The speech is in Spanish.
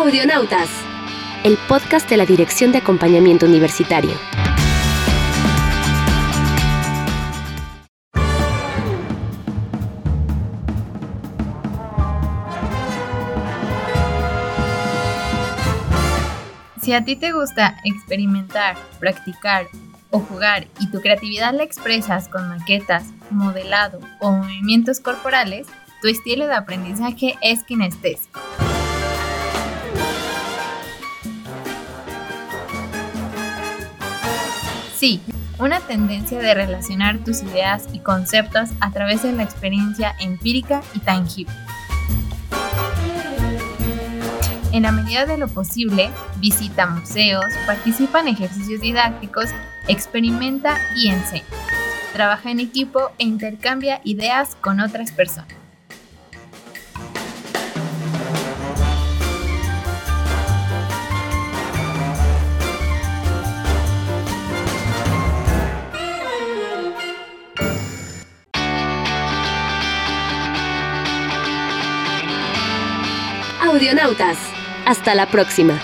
Audionautas, el podcast de la Dirección de Acompañamiento Universitario. Si a ti te gusta experimentar, practicar o jugar y tu creatividad la expresas con maquetas, modelado o movimientos corporales, tu estilo de aprendizaje es kinestésico. Sí, una tendencia de relacionar tus ideas y conceptos a través de la experiencia empírica y tangible. En la medida de lo posible, visita museos, participa en ejercicios didácticos, experimenta y enseña. Trabaja en equipo e intercambia ideas con otras personas. Audionautas. Hasta la próxima.